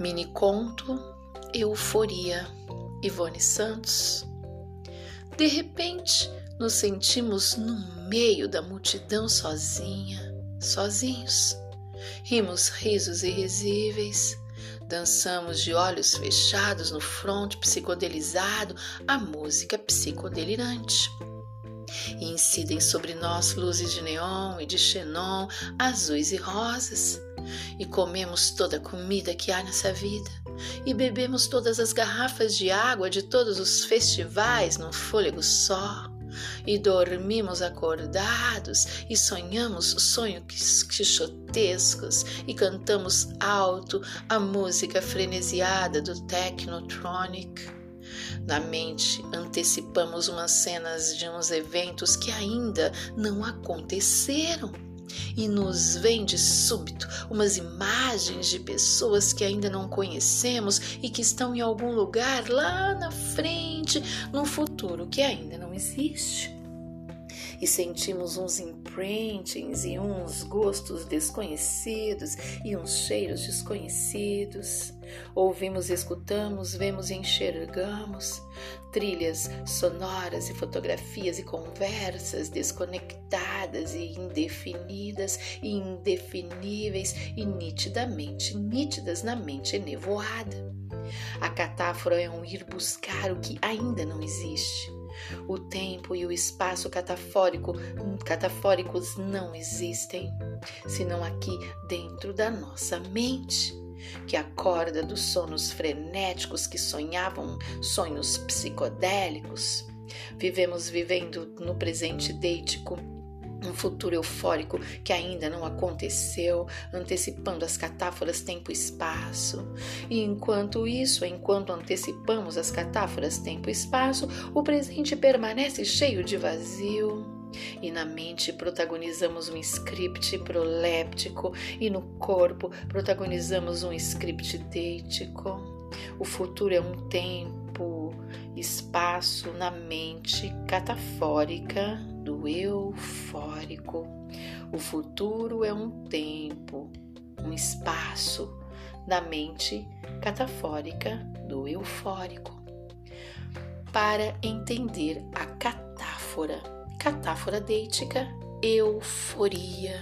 Mini conto Euforia, Ivone Santos. De repente, nos sentimos no meio da multidão sozinha, sozinhos. Rimos risos irrisíveis, dançamos de olhos fechados no fronte psicodelizado a música psicodelirante. E incidem sobre nós luzes de neon e de xenon, azuis e rosas e comemos toda a comida que há nessa vida, e bebemos todas as garrafas de água de todos os festivais num fôlego só, e dormimos acordados e sonhamos sonhos quixotescos. E cantamos alto a música frenesiada do Technotronic. Na mente antecipamos umas cenas de uns eventos que ainda não aconteceram e nos vem de súbito umas imagens de pessoas que ainda não conhecemos e que estão em algum lugar lá na frente, num futuro que ainda não existe e sentimos uns imprintings e uns gostos desconhecidos e uns cheiros desconhecidos. Ouvimos, escutamos, vemos e enxergamos trilhas sonoras e fotografias e conversas desconectadas e indefinidas e indefiníveis e nitidamente nítidas na mente enevoada. A catáfora é um ir buscar o que ainda não existe o tempo e o espaço catafórico, catafóricos não existem, senão aqui dentro da nossa mente, que acorda dos sonos frenéticos que sonhavam sonhos psicodélicos. Vivemos vivendo no presente deítico um futuro eufórico que ainda não aconteceu, antecipando as catáforas tempo e espaço. E enquanto isso, enquanto antecipamos as catáforas tempo e espaço, o presente permanece cheio de vazio. E na mente protagonizamos um script proléptico e no corpo protagonizamos um script deítico. O futuro é um tempo, espaço na mente catafórica do eufórico. O futuro é um tempo, um espaço da mente catafórica do eufórico. Para entender a catáfora, catáfora deítica, euforia.